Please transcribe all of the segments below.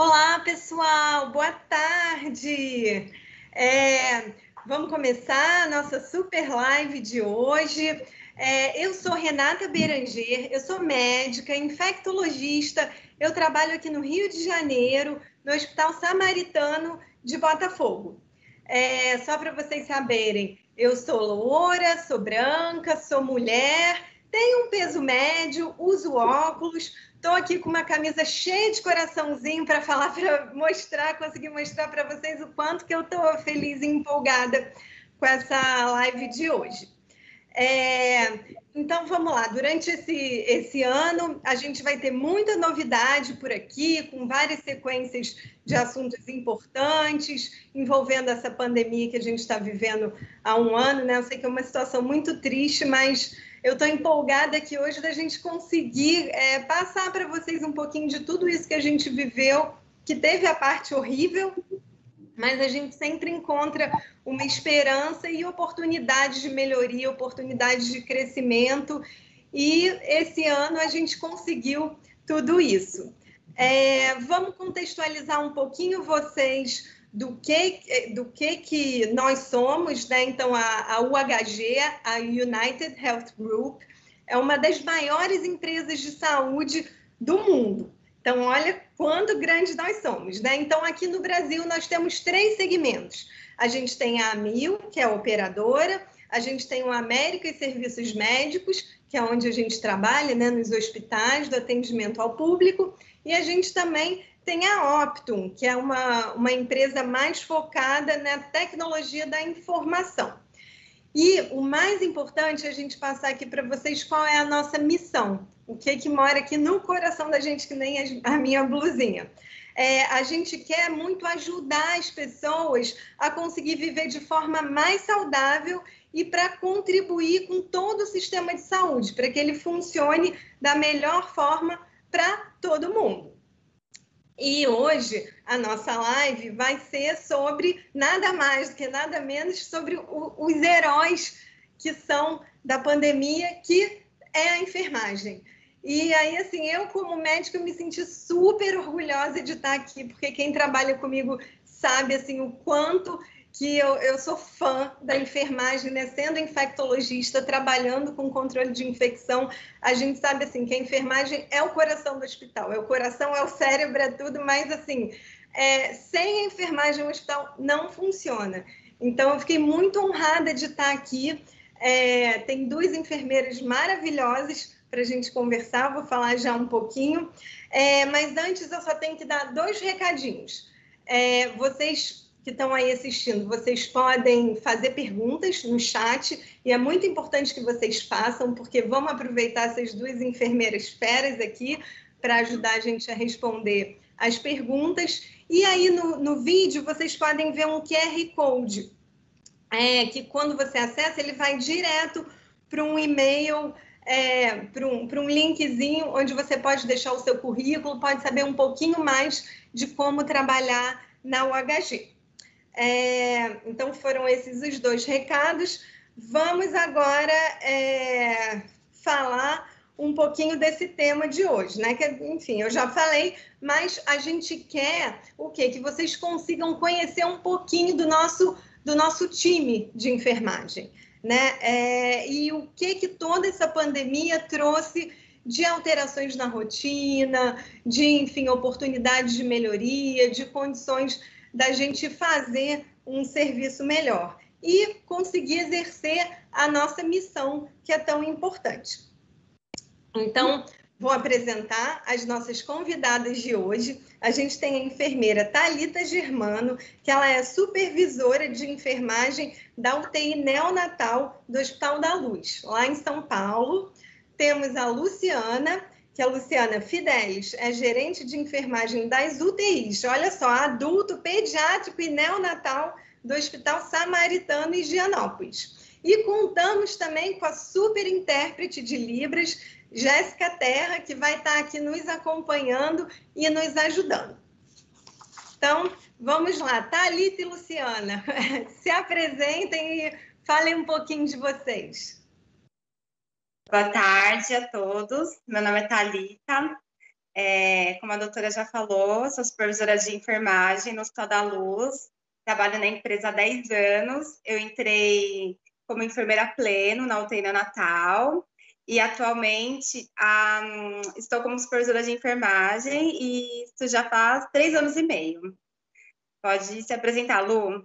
Olá, pessoal, boa tarde. É, vamos começar a nossa super live de hoje. É, eu sou Renata Beranger, eu sou médica, infectologista. Eu trabalho aqui no Rio de Janeiro, no Hospital Samaritano de Botafogo. É, só para vocês saberem, eu sou loura, sou branca, sou mulher, tenho um peso médio, uso óculos, Estou aqui com uma camisa cheia de coraçãozinho para falar, para mostrar, conseguir mostrar para vocês o quanto que eu estou feliz e empolgada com essa live de hoje. É, então vamos lá, durante esse, esse ano a gente vai ter muita novidade por aqui, com várias sequências de assuntos importantes envolvendo essa pandemia que a gente está vivendo há um ano, né? Eu sei que é uma situação muito triste, mas eu estou empolgada aqui hoje da gente conseguir é, passar para vocês um pouquinho de tudo isso que a gente viveu, que teve a parte horrível, mas a gente sempre encontra uma esperança e oportunidades de melhoria, oportunidades de crescimento. E esse ano a gente conseguiu tudo isso. É, vamos contextualizar um pouquinho vocês do que, do que, que nós somos, né? Então, a, a UHG, a United Health Group, é uma das maiores empresas de saúde do mundo. Então, olha quanto grande nós somos, né? Então, aqui no Brasil, nós temos três segmentos. A gente tem a AMIL, que é a operadora, a gente tem o América e Serviços Médicos, que é onde a gente trabalha, né, nos hospitais, do atendimento ao público, e a gente também tem a Optum, que é uma, uma empresa mais focada na tecnologia da informação. E o mais importante é a gente passar aqui para vocês qual é a nossa missão, o que que mora aqui no coração da gente, que nem a minha blusinha. É, a gente quer muito ajudar as pessoas a conseguir viver de forma mais saudável e para contribuir com todo o sistema de saúde, para que ele funcione da melhor forma para todo mundo. E hoje a nossa live vai ser sobre nada mais do que nada menos sobre o, os heróis que são da pandemia, que é a enfermagem. E aí, assim, eu como médica me senti super orgulhosa de estar aqui, porque quem trabalha comigo sabe, assim, o quanto que eu, eu sou fã da enfermagem, né? Sendo infectologista, trabalhando com controle de infecção, a gente sabe assim que a enfermagem é o coração do hospital, é o coração, é o cérebro, é tudo, mas assim, é, sem a enfermagem o hospital não funciona. Então, eu fiquei muito honrada de estar aqui. É, tem duas enfermeiras maravilhosas para a gente conversar, vou falar já um pouquinho. É, mas antes eu só tenho que dar dois recadinhos. É, vocês que estão aí assistindo, vocês podem fazer perguntas no chat e é muito importante que vocês façam, porque vamos aproveitar essas duas enfermeiras feras aqui para ajudar a gente a responder as perguntas. E aí no, no vídeo vocês podem ver um QR Code, é, que quando você acessa, ele vai direto para um e-mail é, para um, um linkzinho onde você pode deixar o seu currículo, pode saber um pouquinho mais de como trabalhar na UHG. É, então, foram esses os dois recados. Vamos agora é, falar um pouquinho desse tema de hoje, né? Que, enfim, eu já falei, mas a gente quer o quê? Que vocês consigam conhecer um pouquinho do nosso, do nosso time de enfermagem, né? É, e o que que toda essa pandemia trouxe de alterações na rotina, de, enfim, oportunidades de melhoria, de condições da gente fazer um serviço melhor e conseguir exercer a nossa missão, que é tão importante. Então, vou apresentar as nossas convidadas de hoje. A gente tem a enfermeira Talita Germano, que ela é supervisora de enfermagem da UTI neonatal do Hospital da Luz, lá em São Paulo. Temos a Luciana, que a Luciana Fidelis é gerente de enfermagem das UTIs, olha só, adulto, pediátrico e neonatal do Hospital Samaritano em Gianópolis. E contamos também com a super intérprete de Libras, Jéssica Terra, que vai estar aqui nos acompanhando e nos ajudando. Então, vamos lá, Thalita e Luciana, se apresentem e falem um pouquinho de vocês. Boa tarde a todos. Meu nome é Thalita. É, como a doutora já falou, sou supervisora de enfermagem no Hospital da Luz, trabalho na empresa há 10 anos. Eu entrei como enfermeira pleno na UTI Natal e atualmente um, estou como supervisora de enfermagem e isso já faz três anos e meio. Pode se apresentar, Lu.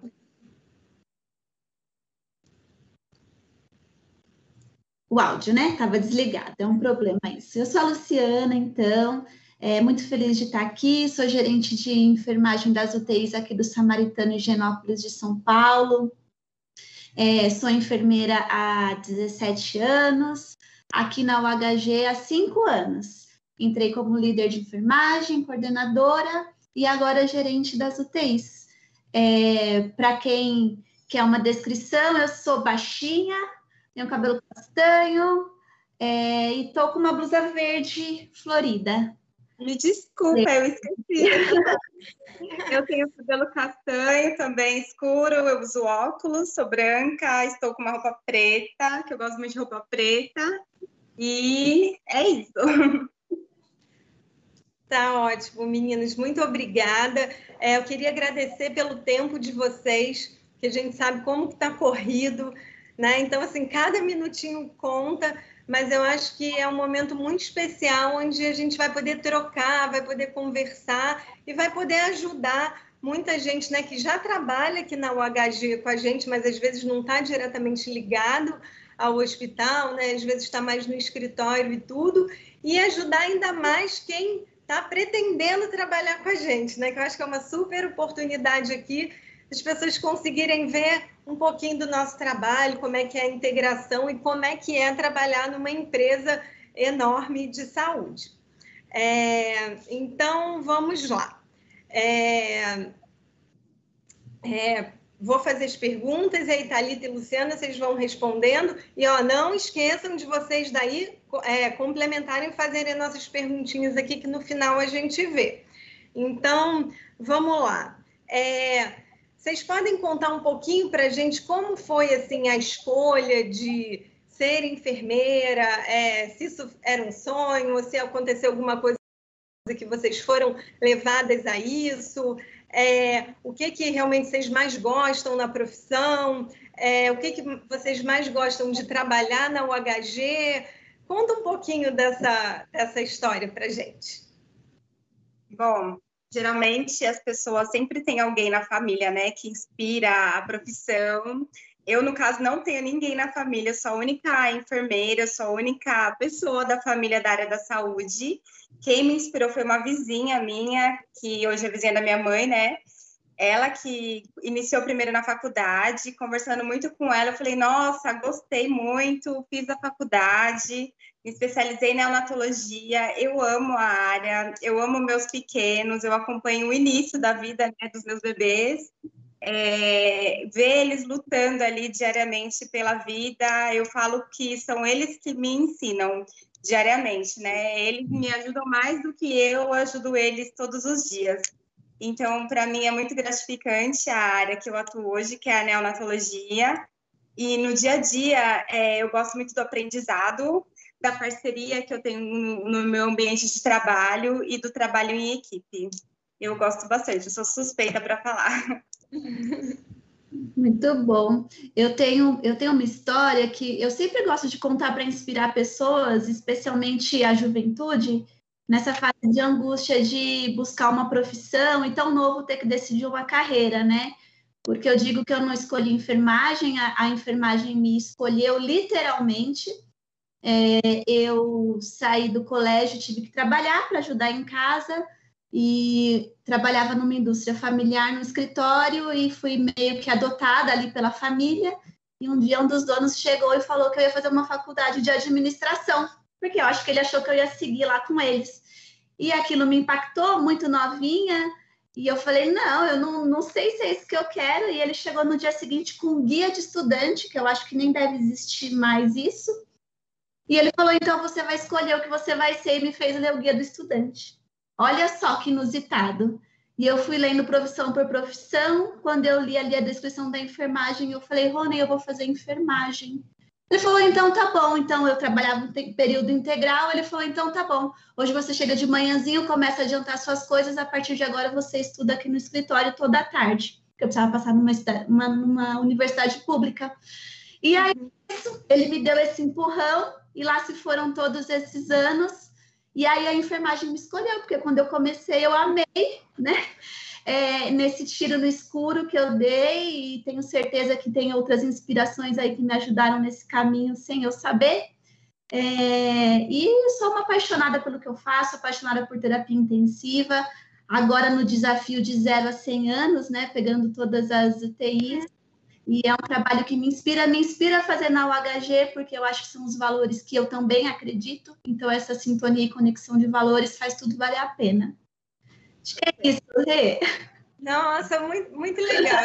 O áudio, né? Estava desligado, é um problema isso. Eu sou a Luciana, então, é, muito feliz de estar aqui, sou gerente de enfermagem das UTIs aqui do Samaritano Higienópolis de São Paulo. É, sou enfermeira há 17 anos, aqui na UHG há 5 anos. Entrei como líder de enfermagem, coordenadora e agora gerente das UTIs. É, Para quem quer uma descrição, eu sou baixinha, tenho cabelo castanho é, e tô com uma blusa verde florida. Me desculpa, eu esqueci. eu tenho cabelo castanho também escuro, eu uso óculos, sou branca, estou com uma roupa preta, que eu gosto muito de roupa preta. E é isso. Tá ótimo, meninos. Muito obrigada. É, eu queria agradecer pelo tempo de vocês, que a gente sabe como está corrido, né? Então, assim, cada minutinho conta mas eu acho que é um momento muito especial onde a gente vai poder trocar, vai poder conversar e vai poder ajudar muita gente né, que já trabalha aqui na UHG com a gente, mas às vezes não está diretamente ligado ao hospital, né? às vezes está mais no escritório e tudo, e ajudar ainda mais quem está pretendendo trabalhar com a gente, né? Que eu acho que é uma super oportunidade aqui as pessoas conseguirem ver um pouquinho do nosso trabalho, como é que é a integração e como é que é trabalhar numa empresa enorme de saúde. É, então, vamos lá. É, é, vou fazer as perguntas, e aí, Thalita e Luciana, vocês vão respondendo. E ó, não esqueçam de vocês daí é, complementarem fazerem nossas perguntinhas aqui, que no final a gente vê. Então, vamos lá. É, vocês podem contar um pouquinho para a gente como foi assim a escolha de ser enfermeira? É, se isso era um sonho, se aconteceu alguma coisa que vocês foram levadas a isso? É, o que que realmente vocês mais gostam na profissão? É, o que que vocês mais gostam de trabalhar na UHG? Conta um pouquinho dessa, dessa história para gente. Bom, geralmente as pessoas sempre têm alguém na família, né, que inspira a profissão. Eu, no caso, não tenho ninguém na família, sou a única enfermeira, sou a única pessoa da família da área da saúde. Quem me inspirou foi uma vizinha minha, que hoje é vizinha da minha mãe, né? Ela que iniciou primeiro na faculdade, conversando muito com ela, eu falei, nossa, gostei muito, fiz a faculdade, me especializei na neonatologia, eu amo a área, eu amo meus pequenos, eu acompanho o início da vida né, dos meus bebês, é, ver eles lutando ali diariamente pela vida, eu falo que são eles que me ensinam diariamente, né? Eles me ajudam mais do que eu ajudo eles todos os dias. Então, para mim é muito gratificante a área que eu atuo hoje, que é a neonatologia. E no dia a dia, é, eu gosto muito do aprendizado, da parceria que eu tenho no, meu ambiente de trabalho e do trabalho em equipe. Eu gosto bastante, eu sou suspeita para falar. Muito bom. Eu tenho, eu tenho uma história que eu sempre gosto de contar para inspirar pessoas, especialmente a juventude, nessa fase de angústia de buscar uma profissão e tão novo ter que decidir uma carreira, né? Porque eu digo que eu não escolhi enfermagem, a, a enfermagem me escolheu literalmente. É, eu saí do colégio, tive que trabalhar para ajudar em casa e trabalhava numa indústria familiar no escritório e fui meio que adotada ali pela família. E um dia um dos donos chegou e falou que eu ia fazer uma faculdade de administração, porque eu acho que ele achou que eu ia seguir lá com eles. E aquilo me impactou muito novinha. E eu falei, não, eu não, não sei se é isso que eu quero. E ele chegou no dia seguinte com um guia de estudante, que eu acho que nem deve existir mais isso. E ele falou: então você vai escolher o que você vai ser, e me fez ler o guia do estudante. Olha só que inusitado. E eu fui lendo profissão por profissão. Quando eu li ali a descrição da enfermagem, eu falei: Rony, eu vou fazer enfermagem. Ele falou, então tá bom. Então eu trabalhava um período integral. Ele falou, então tá bom. Hoje você chega de manhãzinho, começa a adiantar suas coisas. A partir de agora você estuda aqui no escritório toda a tarde. Porque eu precisava passar numa, uma, numa universidade pública. E aí ele me deu esse empurrão e lá se foram todos esses anos. E aí a enfermagem me escolheu, porque quando eu comecei eu amei, né? É, nesse tiro no escuro que eu dei e tenho certeza que tem outras inspirações aí que me ajudaram nesse caminho sem eu saber. É, e sou uma apaixonada pelo que eu faço, apaixonada por terapia intensiva. Agora no desafio de 0 a 100 anos, né, pegando todas as UTIs. E é um trabalho que me inspira, me inspira a fazer na UHG, porque eu acho que são os valores que eu também acredito. Então, essa sintonia e conexão de valores faz tudo valer a pena. Acho que é isso, Rê. Nossa, muito, muito legal.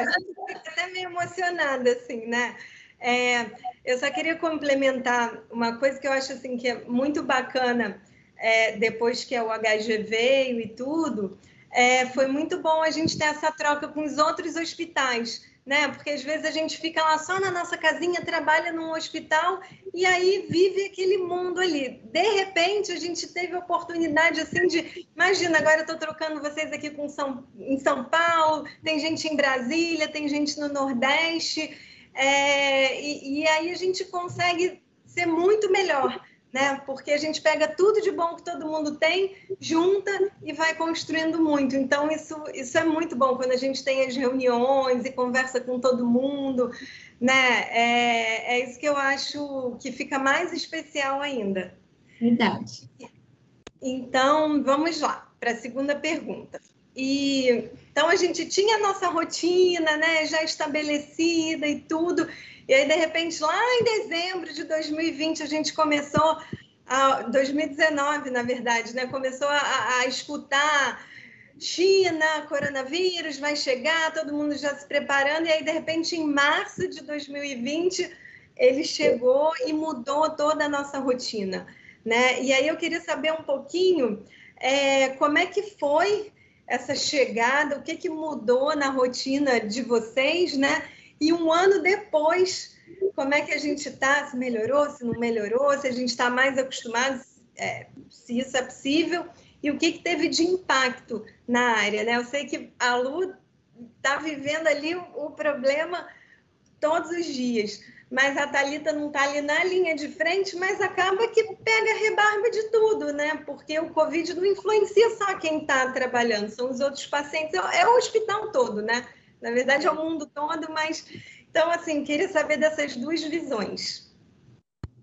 Até meio emocionada, assim, né? É, eu só queria complementar uma coisa que eu acho assim que é muito bacana é, depois que o HG veio e tudo, é, foi muito bom a gente ter essa troca com os outros hospitais né? Porque às vezes a gente fica lá só na nossa casinha, trabalha num hospital e aí vive aquele mundo ali. De repente, a gente teve a oportunidade assim de, imagina, agora eu estou trocando vocês aqui com São, em São Paulo, tem gente em Brasília, tem gente no Nordeste, é, e, e aí a gente consegue ser muito melhor né? Porque a gente pega tudo de bom que todo mundo tem, junta e vai construindo muito. Então, isso, isso é muito bom quando a gente tem as reuniões e conversa com todo mundo, né? É, é isso que eu acho que fica mais especial ainda. Verdade. Então, vamos lá para a segunda pergunta. E então a gente tinha a nossa rotina, né, já estabelecida e tudo. E aí, de repente, lá em dezembro de 2020, a gente começou, a, 2019, na verdade, né? Começou a, a escutar China, coronavírus vai chegar, todo mundo já se preparando, e aí, de repente, em março de 2020, ele chegou e mudou toda a nossa rotina, né? E aí eu queria saber um pouquinho é, como é que foi essa chegada, o que, que mudou na rotina de vocês, né? E um ano depois, como é que a gente está? Se melhorou, se não melhorou, se a gente está mais acostumado, é, se isso é possível, e o que, que teve de impacto na área, né? Eu sei que a Lu está vivendo ali o, problema todos os dias, mas a Thalita não está ali na linha de frente, mas acaba que pega rebarba de tudo, né? Porque o Covid não influencia só quem está trabalhando, são os outros pacientes, é, é o hospital todo, né? Na verdade, é o mundo todo, mas. Então, assim, queria saber dessas duas visões.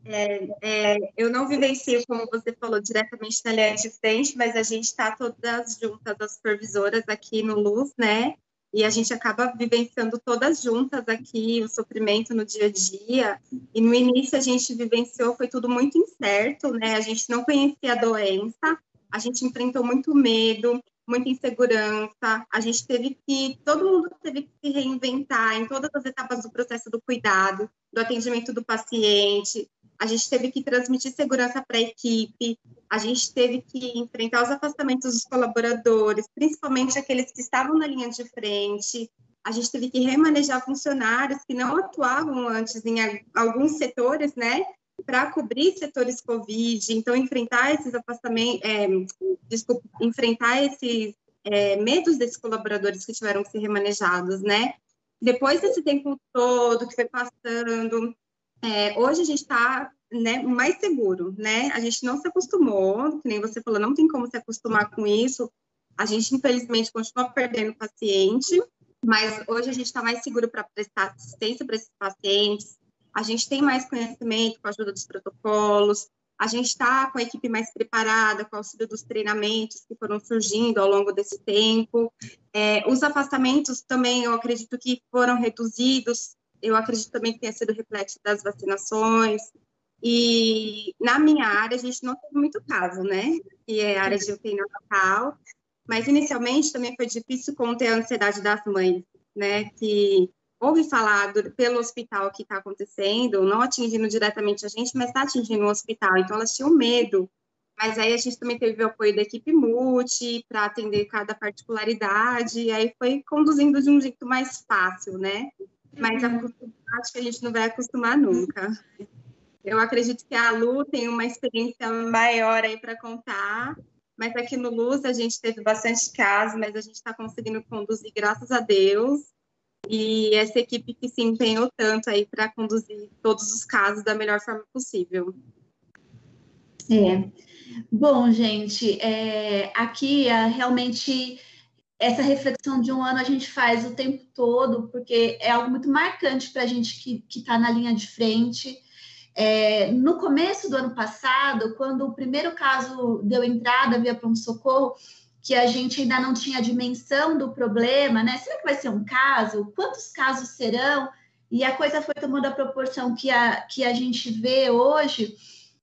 É, é, eu não vivencio, como você falou, diretamente na linha de frente, mas a gente está todas juntas, as supervisoras aqui no Luz, né? E a gente acaba vivenciando todas juntas aqui o sofrimento no dia a dia. E no início a gente vivenciou, foi tudo muito incerto, né? A gente não conhecia a doença, a gente enfrentou muito medo, muita insegurança. A gente teve que, todo mundo teve que se reinventar em todas as etapas do processo do cuidado, do atendimento do paciente. A gente teve que transmitir segurança para a equipe. A gente teve que enfrentar os afastamentos dos colaboradores, principalmente aqueles que estavam na linha de frente. A gente teve que remanejar funcionários que não atuavam antes em alguns setores, né? Para cobrir setores Covid, então enfrentar esses afastamentos, é, desculpa, enfrentar esses é, medos desses colaboradores que tiveram que ser remanejados, né? Depois desse tempo todo que foi passando, é, hoje a gente está né, mais seguro, né? A gente não se acostumou, que nem você falou, não tem como se acostumar com isso. A gente, infelizmente, continua perdendo paciente, mas hoje a gente está mais seguro para prestar assistência para esses pacientes, a gente tem mais conhecimento com a ajuda dos protocolos, a gente está com a equipe mais preparada, com o auxílio dos treinamentos que foram surgindo ao longo desse tempo. É, os afastamentos também, eu acredito que foram reduzidos, eu acredito também que tenha sido reflexo das vacinações. E na minha área, a gente não teve muito caso, né? Que é a área de UTI natal. Mas inicialmente também foi difícil conter a ansiedade das mães, né? Que ouve falar do, pelo hospital que está acontecendo, não atingindo diretamente a gente, mas está atingindo o hospital. Então, elas tinham medo. Mas aí a gente também teve o apoio da equipe multi para atender cada particularidade, e aí foi conduzindo de um jeito mais fácil, né? Mas a uhum. acho que a gente não vai acostumar nunca. Eu acredito que a Lu tem uma experiência maior aí para contar, mas aqui no Luz a gente teve bastante casos, mas a gente está conseguindo conduzir, graças a Deus. E essa equipe que se empenhou tanto aí para conduzir todos os casos da melhor forma possível. É. Bom, gente, é, aqui é, realmente essa reflexão de um ano a gente faz o tempo todo, porque é algo muito marcante para a gente que está na linha de frente. É, no começo do ano passado, quando o primeiro caso deu entrada via pronto-socorro, que a gente ainda não tinha a dimensão do problema, né? Será que vai ser um caso? Quantos casos serão? E a coisa foi tomando a proporção que a, que a gente vê hoje.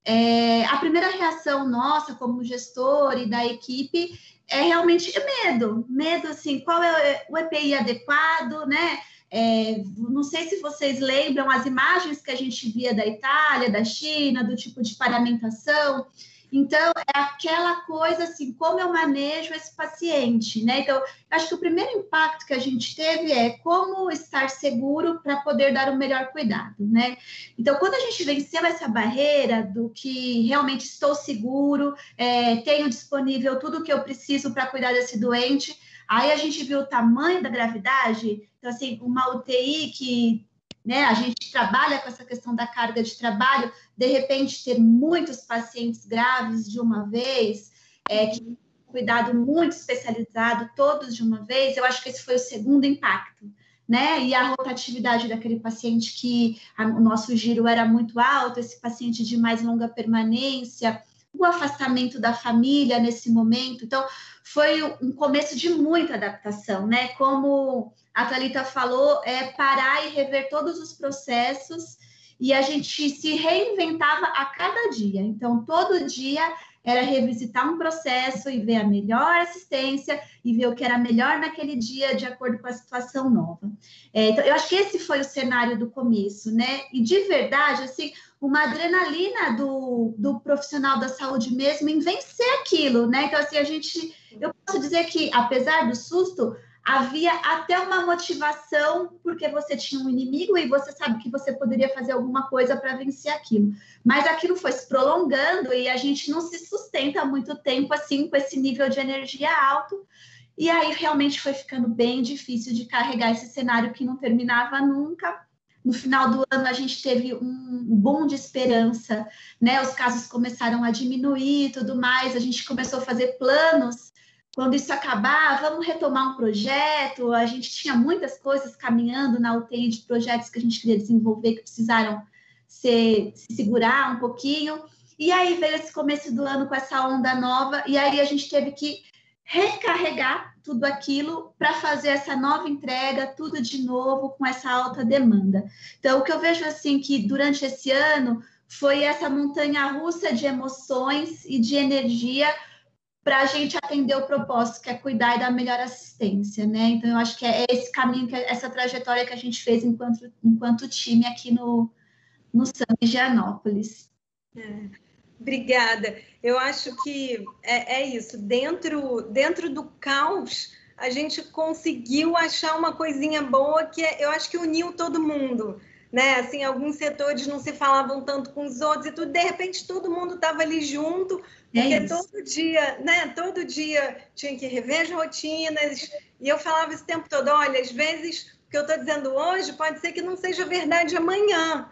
É, a primeira reação nossa, como gestor e da equipe, é realmente medo. Medo, assim, qual é o EPI adequado, né? É, não sei se vocês lembram as imagens que a gente via da Itália, da China, do tipo de paramentação. Então, é aquela coisa assim, como eu manejo esse paciente, né? Então, acho que o primeiro impacto que a gente teve é como estar seguro para poder dar o melhor cuidado, né? Então, quando a gente venceu essa barreira do que realmente estou seguro, é, tenho disponível tudo o que eu preciso para cuidar desse doente, Aí a gente viu o tamanho da gravidade, então, assim, uma UTI que né, a gente trabalha com essa questão da carga de trabalho, de repente ter muitos pacientes graves de uma vez, é, que cuidado muito especializado, todos de uma vez, eu acho que esse foi o segundo impacto. Né? E a rotatividade daquele paciente que a, o nosso giro era muito alto, esse paciente de mais longa permanência, o afastamento da família nesse momento. Então, foi um começo de muita adaptação, né? Como a Thalita falou, é parar e rever todos os processos e a gente se reinventava a cada dia. Então, todo dia era revisitar um processo e ver a melhor assistência e ver o que era melhor naquele dia de acordo com a situação nova. É, então, eu acho que esse foi o cenário do começo, né? E de verdade, assim, uma adrenalina do, do profissional da saúde mesmo em vencer aquilo, né? Então, assim, a gente, eu posso dizer que, apesar do susto, havia até uma motivação, porque você tinha um inimigo e você sabe que você poderia fazer alguma coisa para vencer aquilo. Mas aquilo foi se prolongando e a gente não se sustenta muito tempo assim, com esse nível de energia alto. E aí realmente foi ficando bem difícil de carregar esse cenário que não terminava nunca no final do ano, a gente teve um boom de esperança, né? Os casos começaram a diminuir tudo mais. A gente começou a fazer planos. Quando isso acabar, vamos retomar um projeto. A gente tinha muitas coisas caminhando na UTI de projetos que a gente queria desenvolver que precisaram se, se segurar um pouquinho. E aí veio esse começo do ano com essa onda nova, e aí a gente teve que recarregar tudo aquilo para fazer essa nova entrega, tudo de novo com essa alta demanda. Então, o que eu vejo assim que durante esse ano foi essa montanha russa de emoções e de energia para a gente atender o propósito, que é cuidar e dar melhor assistência, né? Então, eu acho que é esse caminho, que é essa trajetória que a gente fez enquanto, enquanto time aqui no, no SAM Gianópolis. É. Obrigada. Eu acho que é, é, isso. Dentro, dentro do caos, a gente conseguiu achar uma coisinha boa que é, eu acho que uniu todo mundo. Né? Assim, alguns setores não se falavam tanto com os outros e tudo, de repente todo mundo estava ali junto, porque é todo dia, né? Todo dia tinha que rever as rotinas. E eu falava esse tempo todo: olha, às vezes o que eu estou dizendo hoje pode ser que não seja verdade amanhã.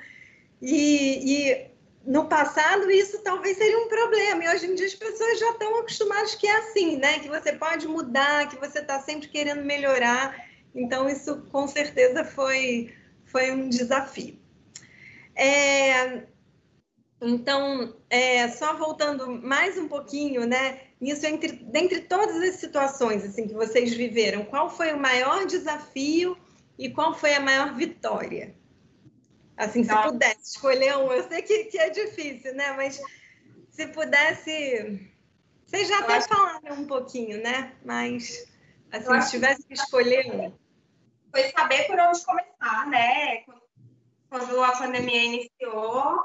E, e no passado isso talvez seria um problema, e hoje em dia as pessoas já estão acostumadas que é assim, né? Que você pode mudar, que você está sempre querendo melhorar. Então, isso com certeza foi, foi um desafio. É, então, é, só voltando mais um pouquinho, né? Isso entre, dentre todas as situações assim que vocês viveram, qual foi o maior desafio e qual foi a maior vitória? Assim, se pudesse escolher um, eu sei que, que é difícil, né? Mas se pudesse. Vocês já até falaram um pouquinho, né? Mas, assim, se tivesse que escolher um. Foi saber por onde começar, né? Quando a pandemia iniciou,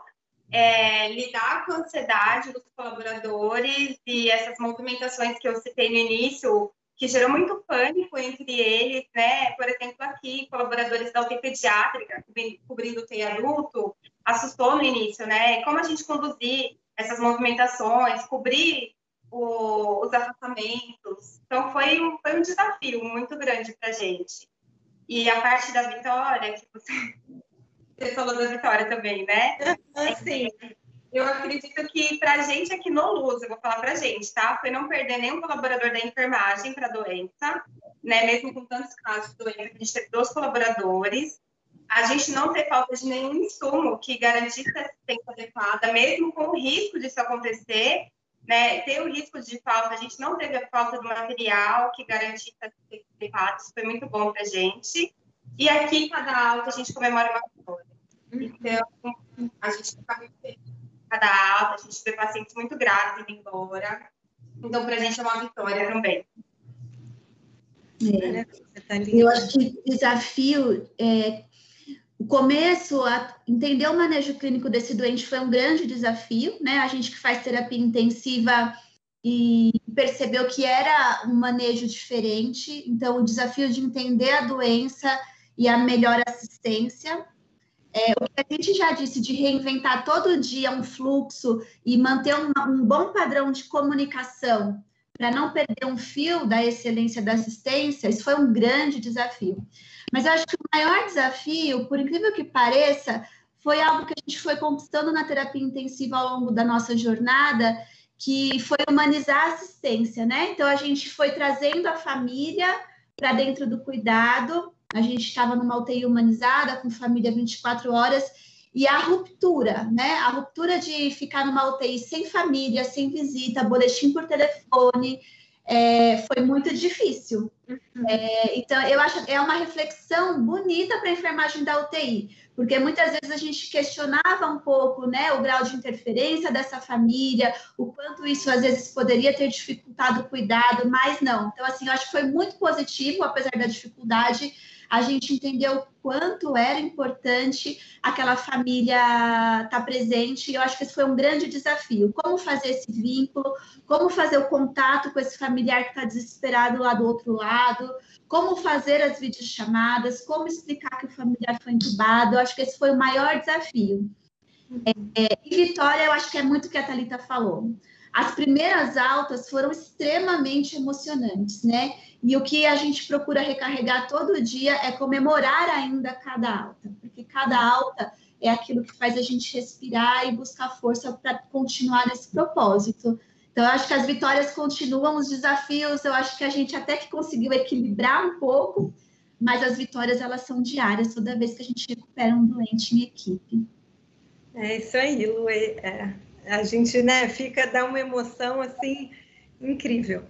é, lidar com a ansiedade dos colaboradores e essas movimentações que eu citei no início, que gerou muito pânico entre eles, né? Por exemplo, aqui, colaboradores da UTI pediátrica, cobrindo o TI adulto, assustou no início, né? Como a gente conduzir essas movimentações, cobrir o, os afastamentos. Então, foi um, foi um desafio muito grande para a gente. E a parte da vitória, que você, você falou da vitória também, né? Sim. Eu acredito que para a gente aqui no Luz, eu vou falar para a gente, tá? Foi não perder nenhum colaborador da enfermagem para a doença, né? Mesmo com tantos casos de doença, a gente teve dois colaboradores. A gente não ter falta de nenhum insumo que garantisse assistência adequada, mesmo com o risco disso acontecer, né? Ter o risco de falta, a gente não teve a falta do material que garantisse assistência adequada, isso foi muito bom para a gente. E aqui, cada alta, a gente comemora uma vitória. Então, a gente fica muito feliz cada alta, a gente vê pacientes muito graves indo embora. Então, para a gente é uma vitória também. É. Eu acho que o desafio é o começo, a entender o manejo clínico desse doente foi um grande desafio, né? A gente que faz terapia intensiva e percebeu que era um manejo diferente, então o desafio de entender a doença e a melhor assistência. É, o que a gente já disse de reinventar todo dia um fluxo e manter um, um bom padrão de comunicação para não perder um fio da excelência da assistência, isso foi um grande desafio. Mas eu acho que o maior desafio, por incrível que pareça, foi algo que a gente foi conquistando na terapia intensiva ao longo da nossa jornada, que foi humanizar a assistência, né? Então a gente foi trazendo a família para dentro do cuidado a gente estava numa UTI humanizada, com família 24 horas, e a ruptura, né? A ruptura de ficar numa UTI sem família, sem visita, boletim por telefone, é, foi muito difícil. Uhum. É, então, eu acho que é uma reflexão bonita para a enfermagem da UTI, porque muitas vezes a gente questionava um pouco né, o grau de interferência dessa família, o quanto isso às vezes poderia ter dificultado o cuidado, mas não. Então, assim, eu acho que foi muito positivo, apesar da dificuldade a gente entendeu o quanto era importante aquela família estar tá presente, e eu acho que esse foi um grande desafio. Como fazer esse vínculo, como fazer o contato com esse familiar que está desesperado lá do outro lado, como fazer as videochamadas, como explicar que o familiar foi entubado, eu acho que esse foi o maior desafio. É, é, e Vitória, eu acho que é muito o que a Thalita falou. As primeiras altas foram extremamente emocionantes, né? E o que a gente procura recarregar todo dia é comemorar ainda cada alta, porque cada alta é aquilo que faz a gente respirar e buscar força para continuar nesse propósito. Então, eu acho que as vitórias continuam, os desafios, eu acho que a gente até que conseguiu equilibrar um pouco, mas as vitórias, elas são diárias, toda vez que a gente recupera um doente em equipe. É isso aí, Lu. É, a gente né, fica, dá uma emoção, assim, incrível.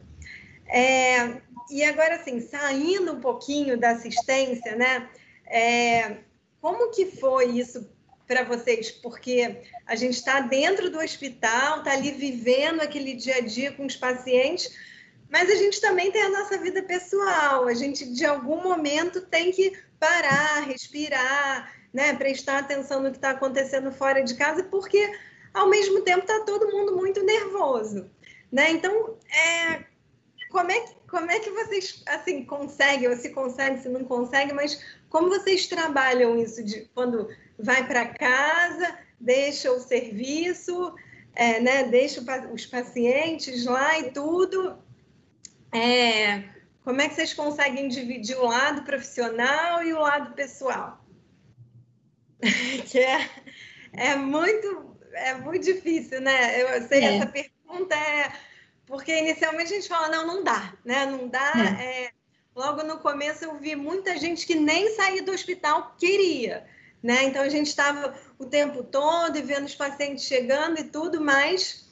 É, e agora, assim, saindo um pouquinho da assistência, né? É, como que foi isso para vocês? Porque a gente está dentro do hospital, está ali vivendo aquele dia a dia com os pacientes, mas a gente também tem a nossa vida pessoal. A gente, de algum momento, tem que parar, respirar, né? prestar atenção no que está acontecendo fora de casa, porque, ao mesmo tempo, está todo mundo muito nervoso. Né? Então, é, como é que como é que vocês assim conseguem, ou se consegue, se não consegue, mas como vocês trabalham isso de quando vai para casa, deixa o serviço, é, né, deixa os pacientes lá e tudo. É, como é que vocês conseguem dividir o lado profissional e o lado pessoal? que é, é muito é muito difícil, né? Eu sei é. essa pergunta é porque inicialmente a gente fala, não, não dá, né? Não dá. É. É... Logo no começo eu vi muita gente que nem sair do hospital queria, né? Então a gente estava o tempo todo vendo os pacientes chegando e tudo, mas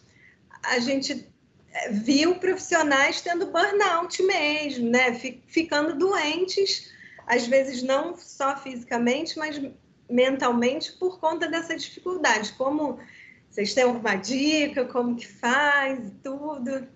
a gente é, viu profissionais tendo burnout mesmo, né? Ficando doentes, às vezes não só fisicamente, mas mentalmente por conta dessa dificuldade. Como vocês têm alguma dica, como que faz, tudo?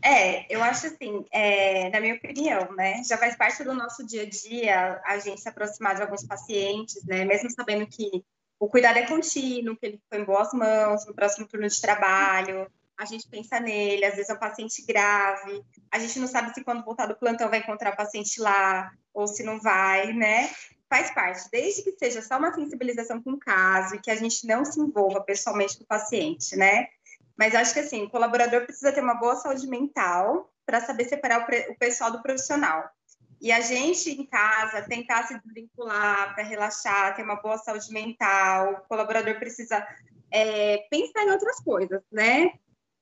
É, eu acho assim, é, na minha opinião, né, já faz parte do nosso dia a dia a gente se aproximar de alguns pacientes, né, mesmo sabendo que o cuidado é contínuo, que ele foi em boas mãos no próximo turno de trabalho, a gente pensa nele, às vezes é um paciente grave, a gente não sabe se quando voltar do plantão vai encontrar o paciente lá ou se não vai, né? Faz parte, desde que seja só uma sensibilização com o caso e que a gente não se envolva pessoalmente com o paciente, né? Mas acho que assim, o colaborador precisa ter uma boa saúde mental para saber separar o, o pessoal do profissional. E a gente em casa tentar se desvincular para relaxar, ter uma boa saúde mental. O colaborador precisa é, pensar em outras coisas, né?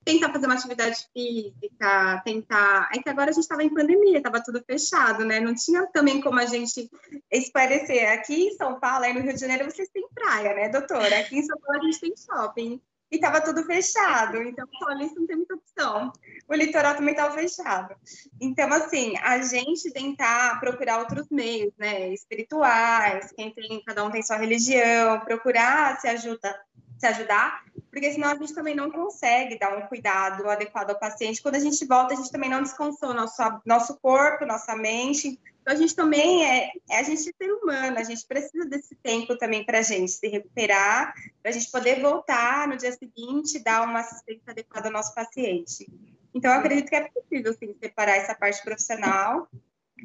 Tentar fazer uma atividade física, tentar. É que agora a gente estava em pandemia, estava tudo fechado, né? Não tinha também como a gente esparecer. Aqui em São Paulo, aí no Rio de Janeiro, vocês têm praia, né, doutora? Aqui em São Paulo a gente tem shopping e estava tudo fechado. Então, Paulista não tem muita opção. O litoral também estava fechado. Então, assim, a gente tentar procurar outros meios, né, espirituais, quem tem, cada um tem sua religião, procurar se ajuda, se ajudar, porque senão a gente também não consegue dar um cuidado adequado ao paciente. Quando a gente volta, a gente também não descansou nosso, nosso corpo, nossa mente. Então, a gente também é, é a gente ser humano, a gente precisa desse tempo também para a gente se recuperar, para a gente poder voltar no dia seguinte e dar uma assistência adequada ao nosso paciente. Então, eu acredito que é possível, sim, separar essa parte profissional,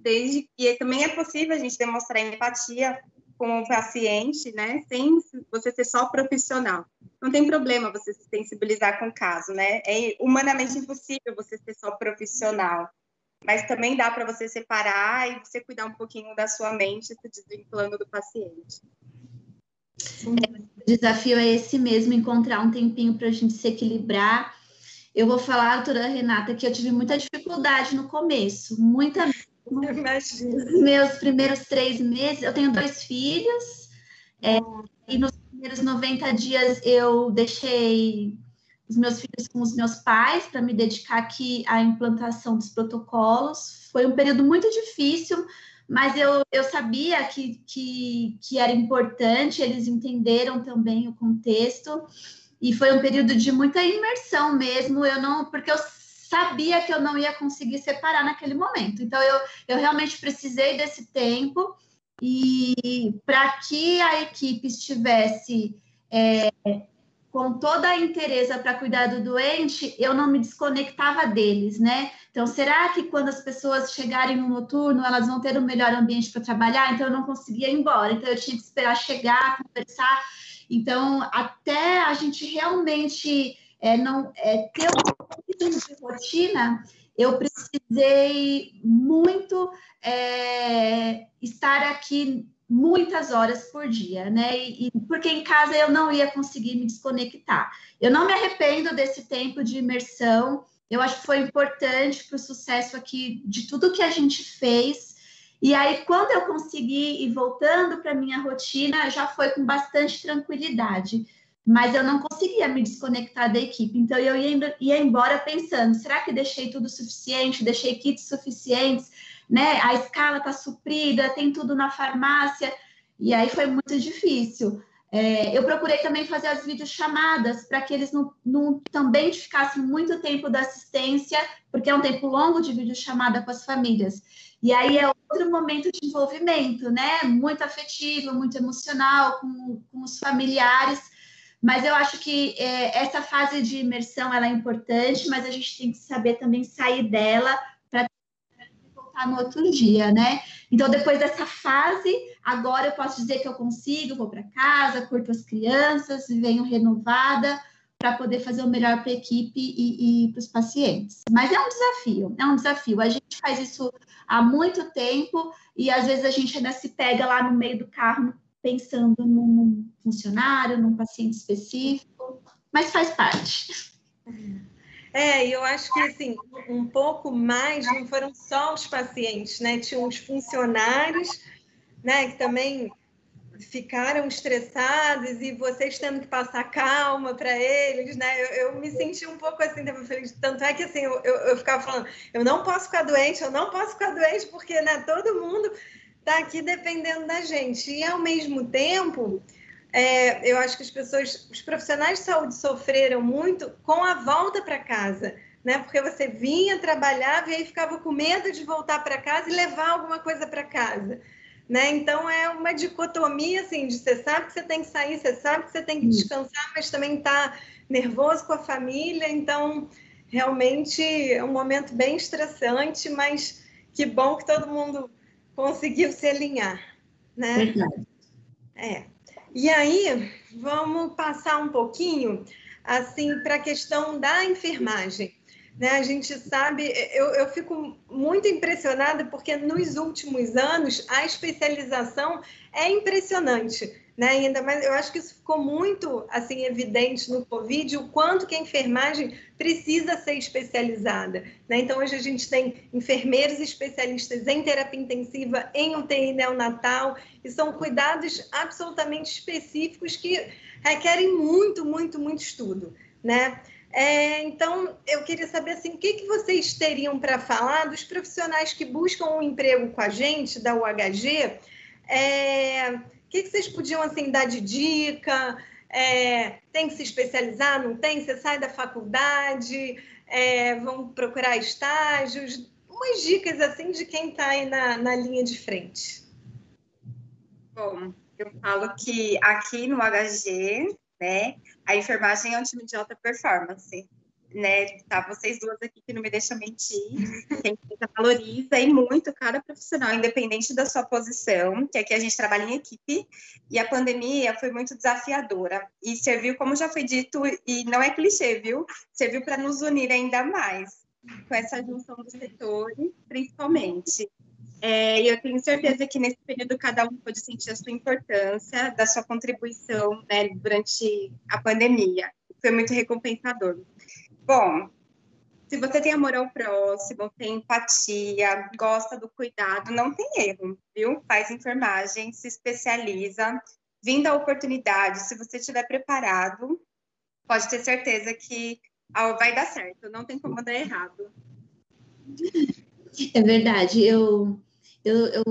desde que também é possível a gente demonstrar empatia com o paciente, né, sem você ser só profissional. Não tem problema você se sensibilizar com o caso, né? É humanamente impossível você ser só profissional mas também dá para você separar e você cuidar um pouquinho da sua mente, se desvinculando do paciente. É, o desafio é esse mesmo, encontrar um tempinho para a gente se equilibrar. Eu vou falar, doutora Renata, que eu tive muita dificuldade no começo, muita Nos meus primeiros três meses, eu tenho dois filhos, é, e nos primeiros 90 dias eu deixei os meus filhos com os meus pais para me dedicar aqui à implantação dos protocolos. Foi um período muito difícil, mas eu, eu sabia que, que, que era importante, eles entenderam também o contexto, e foi um período de muita imersão mesmo, eu não, porque eu sabia que eu não ia conseguir separar naquele momento. Então, eu, eu realmente precisei desse tempo, e para que a equipe estivesse é, com toda a interesse para cuidar do doente, eu não me desconectava deles, né? Então, será que quando as pessoas chegarem no noturno, elas vão ter um melhor ambiente para trabalhar? Então, eu não conseguia ir embora. Então, eu tinha que esperar chegar, conversar. Então, até a gente realmente é, não é, ter um de rotina, eu precisei muito é, estar aqui muitas horas por dia, né? E, porque em casa eu não ia conseguir me desconectar. Eu não me arrependo desse tempo de imersão. Eu acho que foi importante para o sucesso aqui de tudo que a gente fez. E aí, quando eu consegui ir voltando para minha rotina, já foi com bastante tranquilidade. Mas eu não conseguia me desconectar da equipe. Então, eu ia, ia embora pensando: será que deixei tudo suficiente? Deixei kits suficientes? né? A escala está suprida, tem tudo na farmácia, e aí foi muito difícil. É, eu procurei também fazer as videochamadas para que eles não, não, também ficassem muito tempo da assistência, porque é um tempo longo de videochamada com as famílias. E aí é outro momento de envolvimento, né? Muito afetivo, muito emocional com, com os familiares. Mas eu acho que é, essa fase de imersão ela é importante, mas a gente tem que saber também sair dela voltar no outro dia, né? Então, depois dessa fase, agora eu posso dizer que eu consigo, vou para casa, curto as crianças, venho renovada para poder fazer o melhor para a equipe e, e para os pacientes. Mas é um desafio, é um desafio. A gente faz isso há muito tempo e às vezes a gente ainda se pega lá no meio do carro pensando num funcionário, num paciente específico, mas faz parte. É, eu acho que assim, um pouco mais não foram só os pacientes, né? Tinham os funcionários, né, que também ficaram estressados e vocês tendo que passar calma para eles, né? Eu, eu, me senti um pouco assim, tanto é que assim, eu, eu, eu, ficava falando, eu não posso ficar doente, eu não posso ficar doente, porque né, todo mundo está aqui dependendo da gente. E ao mesmo tempo, é, eu acho que as pessoas, os profissionais de saúde sofreram muito com a volta para casa, né? Porque você vinha, trabalhava e aí ficava com medo de voltar para casa e levar alguma coisa para casa. né? Então é uma dicotomia assim, de você sabe que você tem que sair, você sabe que você tem que descansar, mas também está nervoso com a família, então realmente é um momento bem estressante, mas que bom que todo mundo conseguiu se alinhar, né? Verdade. É. E aí, vamos passar um pouquinho assim para a questão da enfermagem. Né? A gente sabe, eu, eu fico muito impressionada porque nos últimos anos a especialização é impressionante. Né? Ainda mais, eu acho que isso ficou muito assim evidente no Covid, o quanto que a enfermagem precisa ser especializada. Né? Então, hoje a gente tem enfermeiros especialistas em terapia intensiva, em UTI neonatal, e são cuidados absolutamente específicos que requerem muito, muito, muito estudo. Né? É, então, eu queria saber assim, o que, que vocês teriam para falar dos profissionais que buscam um emprego com a gente, da UHG. É, o que, que vocês podiam assim, dar de dica? É, tem que se especializar, não tem? Você sai da faculdade, é, vão procurar estágios, umas dicas assim de quem está aí na, na linha de frente. Bom, eu falo que aqui no HG né? A enfermagem é um time de alta performance, né? Tá vocês duas aqui que não me deixam mentir. Quem valoriza e muito cada profissional, independente da sua posição, que aqui a gente trabalha em equipe, e a pandemia foi muito desafiadora e serviu, como já foi dito, e não é clichê, viu? Serviu para nos unir ainda mais com essa junção dos setores, principalmente. É, eu tenho certeza que nesse período cada um pode sentir a sua importância, da sua contribuição né, durante a pandemia. Foi muito recompensador. Bom, se você tem amor ao próximo, tem empatia, gosta do cuidado, não tem erro, viu? Faz enfermagem, se especializa, vindo a oportunidade, se você estiver preparado, pode ter certeza que vai dar certo, não tem como dar errado. É verdade, eu eu, eu,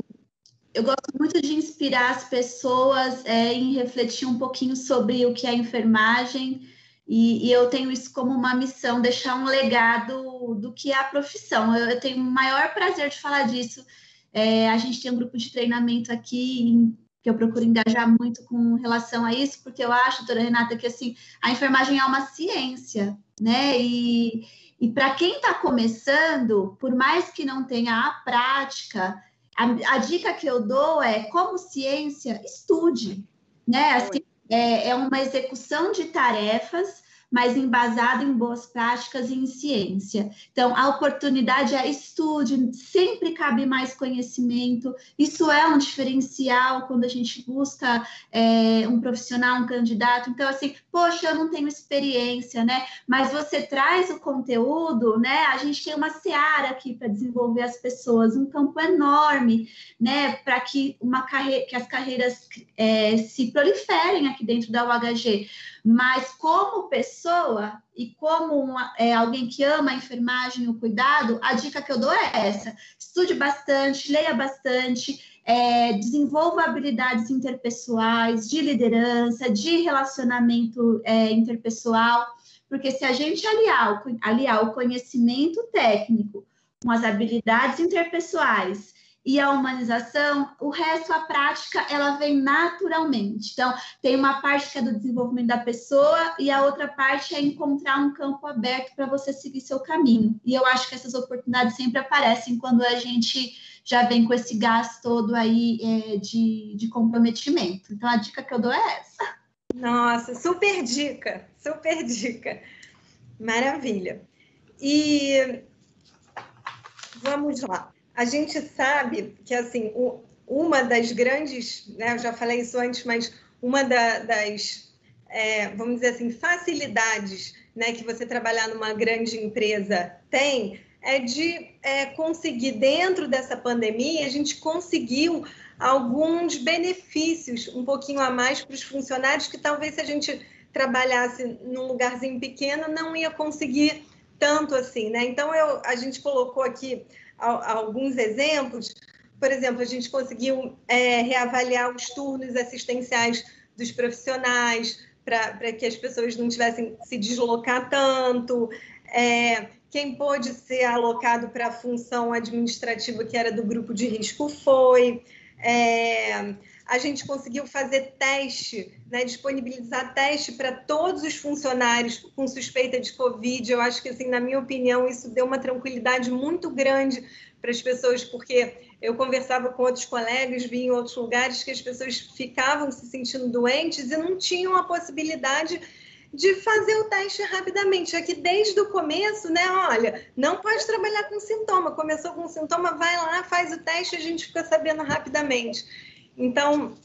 eu gosto muito de inspirar as pessoas é, em refletir um pouquinho sobre o que é enfermagem, e, e, eu tenho isso como uma missão, deixar um legado do que é a profissão. Eu, eu tenho o maior prazer de falar disso. É, a gente tem um grupo de treinamento aqui em, que eu procuro engajar muito com relação a isso, porque eu acho, doutora Renata, que assim, a enfermagem é uma ciência, né? E, e para quem está começando, por mais que não tenha a prática, a, a, dica que eu dou é, como ciência, estude, né? Assim, é, é uma execução de tarefas mas embasado em boas práticas e em ciência. Então, a oportunidade é estude, sempre cabe mais conhecimento. Isso é um diferencial quando a gente busca é, um profissional, um candidato. Então, assim, poxa, eu não tenho experiência, né? Mas você traz o conteúdo, né? A gente tem uma seara aqui para desenvolver as pessoas, um campo enorme, né? Para que uma carreira, que as carreiras é, se proliferem aqui dentro da UHG. Mas como pessoa e como uma, é, alguém que ama a enfermagem e o cuidado, a dica que eu dou é essa: estude bastante, leia bastante, é, desenvolva habilidades interpessoais, de liderança, de relacionamento é, interpessoal, porque se a gente aliar aliar o conhecimento técnico com as habilidades interpessoais e a humanização, o resto, a prática, ela vem naturalmente. Então, tem uma parte que é do desenvolvimento da pessoa e a outra parte é encontrar um campo aberto para você seguir seu caminho. E eu acho que essas oportunidades sempre aparecem quando a gente já vem com esse gás todo aí é, de, de comprometimento. Então, a dica que eu dou é essa. Nossa, super dica, super dica. Maravilha. E vamos lá a gente sabe que, assim, o, uma das grandes, né, eu já falei isso antes, mas uma da, das, é, vamos dizer assim, facilidades né, que você trabalhar numa grande empresa tem é de é, conseguir, dentro dessa pandemia, a gente conseguiu alguns benefícios um pouquinho a mais para os funcionários que talvez se a gente trabalhasse num lugarzinho pequeno não ia conseguir tanto assim, né? Então eu, a gente colocou aqui alguns exemplos. Por exemplo, a gente conseguiu é, reavaliar os turnos assistenciais dos profissionais para que as pessoas não tivessem se deslocar tanto. É, quem pôde ser alocado para a função administrativa que era do grupo de risco foi. É, a gente conseguiu fazer teste, né, disponibilizar teste para todos os funcionários com suspeita de Covid. Eu acho que, assim, na minha opinião, isso deu uma tranquilidade muito grande para as pessoas, porque eu conversava com outros colegas, vi em outros lugares que as pessoas ficavam se sentindo doentes e não tinham a possibilidade de fazer o teste rapidamente. Aqui desde o começo, né? Olha, não pode trabalhar com sintoma. Começou com sintoma, vai lá, faz o teste, a gente fica sabendo rapidamente. Então,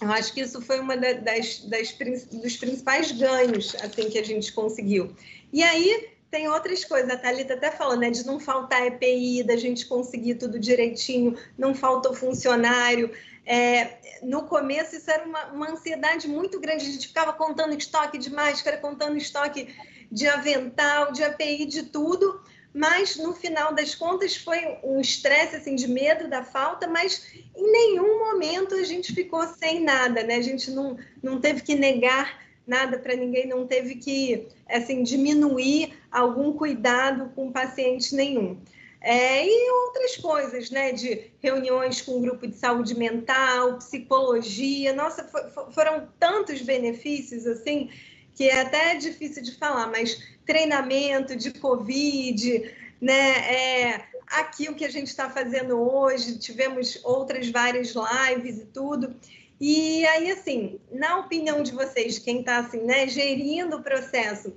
eu acho que isso foi uma das, das, dos principais ganhos assim que a gente conseguiu. E aí tem outras coisas, a Thalita até falou, né, de não faltar EPI, da gente conseguir tudo direitinho, não faltou funcionário. É, no começo isso era uma, uma, ansiedade muito grande, a gente ficava contando estoque de máscara, contando estoque de avental, de API, de tudo, mas no final das contas foi um estresse assim de medo da falta, mas em nenhum momento a gente ficou sem nada, né? A gente não, não teve que negar nada para ninguém, não teve que assim diminuir algum cuidado com paciente nenhum. É, e outras coisas, né? De reuniões com o grupo de saúde mental, psicologia. Nossa, for, foram tantos benefícios assim que é até difícil de falar, mas treinamento de Covid, né? É, aqui o que a gente está fazendo hoje, tivemos outras várias lives e tudo. E aí, assim, na opinião de vocês, quem está assim, né, gerindo o processo,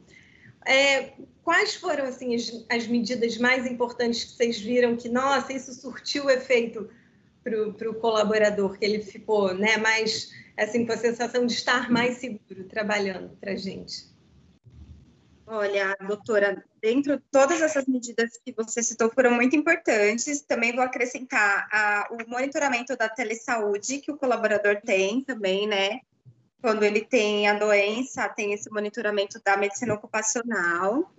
é, quais foram assim as, as, medidas mais importantes que vocês viram que, nossa, isso surtiu efeito para o colaborador, que ele ficou né, mais assim, com a sensação de estar mais seguro trabalhando para a gente? Olha, doutora, dentro de todas essas medidas que você citou foram muito importantes. Também vou acrescentar a, o monitoramento da telesaúde que o colaborador tem também, né? Quando ele tem a doença, tem esse monitoramento da medicina ocupacional.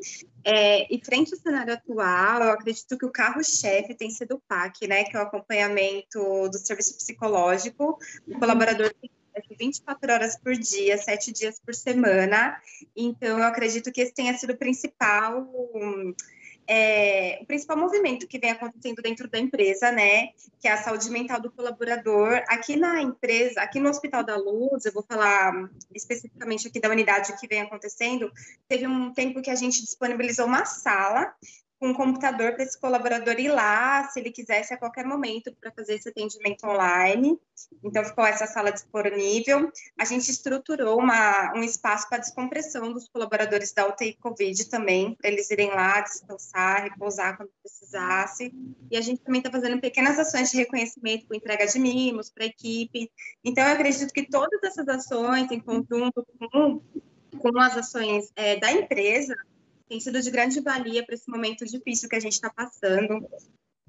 É, e frente ao cenário atual, eu acredito que o carro-chefe tem sido o PAC, né? Que é o acompanhamento do serviço psicológico. O colaborador tem 24 horas por dia, sete dias por semana. Então, eu acredito que esse tenha sido o principal, é, o principal movimento que vem acontecendo dentro da empresa, né? Que é a saúde mental do colaborador. Aqui na empresa, aqui no Hospital da Luz, eu vou falar especificamente aqui da unidade que vem acontecendo, teve um tempo que a gente disponibilizou uma sala com um computador para esse colaborador ir lá, se ele quisesse, a qualquer momento, para fazer esse atendimento online. Então, ficou essa sala disponível. A gente estruturou uma, um espaço para descompressão dos colaboradores da UTI Covid também, para eles irem lá descansar, repousar quando precisasse. E a gente também está fazendo pequenas ações de reconhecimento com entrega de mimos para a equipe. Então, eu acredito que todas essas ações, em conjunto com, com as ações é, da empresa, tem sido de grande valia para esse momento difícil que a gente está passando.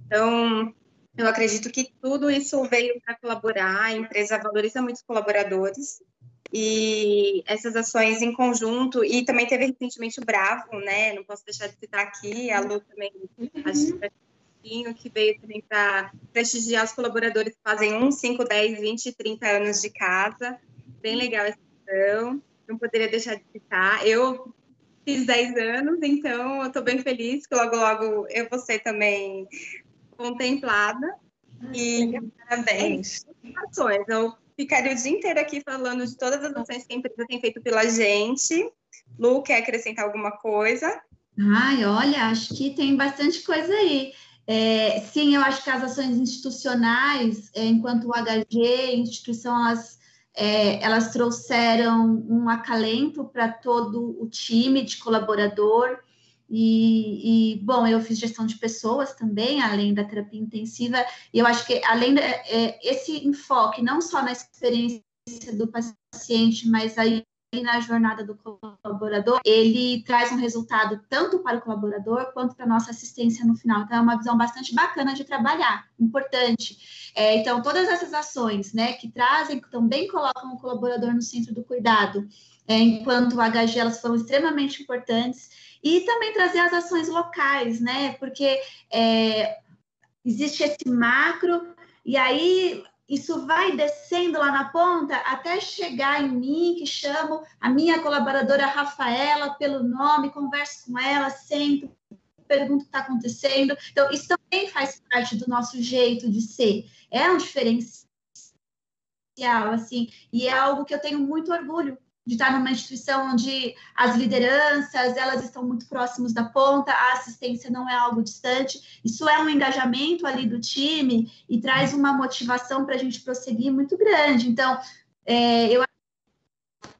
Então, eu acredito que tudo isso veio para colaborar, a empresa valoriza muitos colaboradores e essas ações em conjunto, e também teve recentemente o Bravo, né? Não posso deixar de citar aqui, a Lu também, uhum. que veio também para prestigiar os colaboradores que fazem 1, 5, 10, 20, 30 anos de casa. Bem legal essa ação, não poderia deixar de citar. Eu fiz 10 anos, então eu estou bem feliz que logo, logo eu vou ser também contemplada. E parabéns. Ações. Eu ficaria o dia inteiro aqui falando de todas as ações que a empresa tem feito pela gente. Lu, quer acrescentar alguma coisa? Ai, olha, acho que tem bastante coisa aí. É, sim, eu acho que as ações institucionais, é, enquanto o HG, instituição, elas é, elas trouxeram um acalento para todo o time de colaborador. E, e, bom, eu fiz gestão de pessoas também, além da terapia intensiva, e eu acho que além desse é, enfoque, não só na experiência do paciente, mas aí na jornada do colaborador, ele traz um resultado tanto para o colaborador quanto para a nossa assistência no final. Então, é uma visão bastante bacana de trabalhar, importante. É, então, todas essas ações né, que trazem, que também colocam o colaborador no centro do cuidado, é, enquanto o HG, elas foram extremamente importantes. E também trazer as ações locais, né? Porque é, existe esse macro, e aí isso vai descendo lá na ponta até chegar em mim, que chamo a minha colaboradora Rafaela pelo nome, converso com ela, sento, pergunto o que está acontecendo. Então, isso também faz parte do nosso jeito de ser. É um diferencial assim, e é algo que eu tenho muito orgulho de estar numa instituição onde as lideranças elas estão muito próximos da ponta, a assistência não é algo distante. Isso é um engajamento ali do time e traz uma motivação para a gente prosseguir muito grande. Então, é, eu